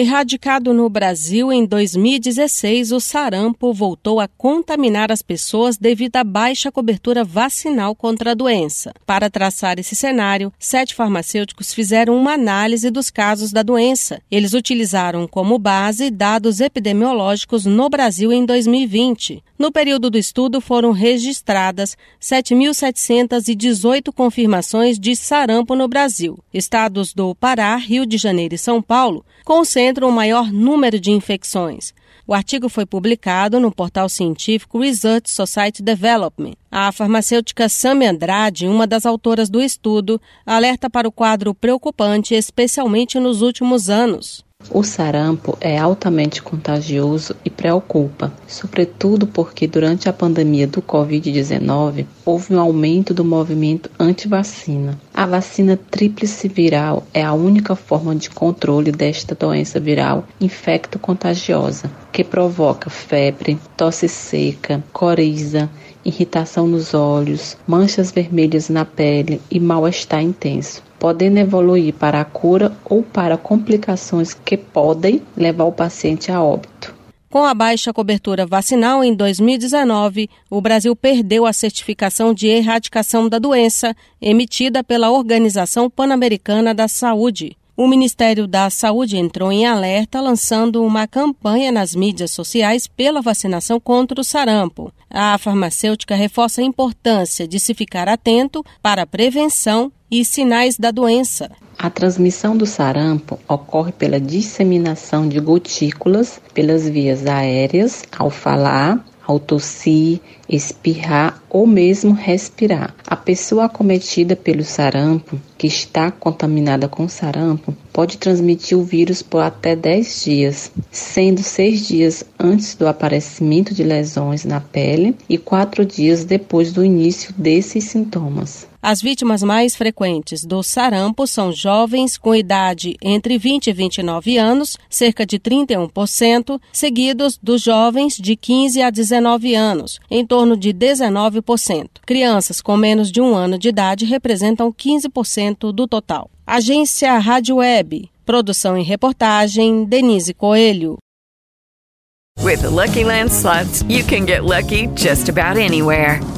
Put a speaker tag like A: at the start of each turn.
A: Erradicado no Brasil em 2016, o sarampo voltou a contaminar as pessoas devido à baixa cobertura vacinal contra a doença. Para traçar esse cenário, sete farmacêuticos fizeram uma análise dos casos da doença. Eles utilizaram como base dados epidemiológicos no Brasil em 2020. No período do estudo foram registradas 7.718 confirmações de sarampo no Brasil. Estados do Pará, Rio de Janeiro e São Paulo concentram o maior número de infecções. O artigo foi publicado no portal científico Research Society Development. A farmacêutica Sami Andrade, uma das autoras do estudo, alerta para o quadro preocupante, especialmente nos últimos anos.
B: O sarampo é altamente contagioso e preocupa, sobretudo porque durante a pandemia do Covid-19 houve um aumento do movimento anti-vacina. A vacina tríplice viral é a única forma de controle desta doença viral infecto-contagiosa, que provoca febre, tosse seca, coriza, irritação nos olhos, manchas vermelhas na pele e mal-estar intenso podendo evoluir para a cura ou para complicações que podem levar o paciente a óbito.
A: Com a baixa cobertura vacinal em 2019, o Brasil perdeu a certificação de erradicação da doença emitida pela Organização Pan-Americana da Saúde. O Ministério da Saúde entrou em alerta lançando uma campanha nas mídias sociais pela vacinação contra o sarampo. A farmacêutica reforça a importância de se ficar atento para a prevenção e sinais da doença.
B: A transmissão do sarampo ocorre pela disseminação de gotículas pelas vias aéreas ao falar, ao tossir, espirrar ou mesmo respirar. A pessoa acometida pelo sarampo, que está contaminada com sarampo, pode transmitir o vírus por até 10 dias, sendo 6 dias antes do aparecimento de lesões na pele e 4 dias depois do início desses sintomas.
A: As vítimas mais frequentes do sarampo são jovens com idade entre 20 e 29 anos, cerca de 31%, seguidos dos jovens de 15 a 19 anos, em torno de 19%. Crianças com menos de um ano de idade representam 15% do total. Agência Rádio Web. Produção e reportagem Denise Coelho.
C: With the Lucky Land slots, you can get lucky just about anywhere.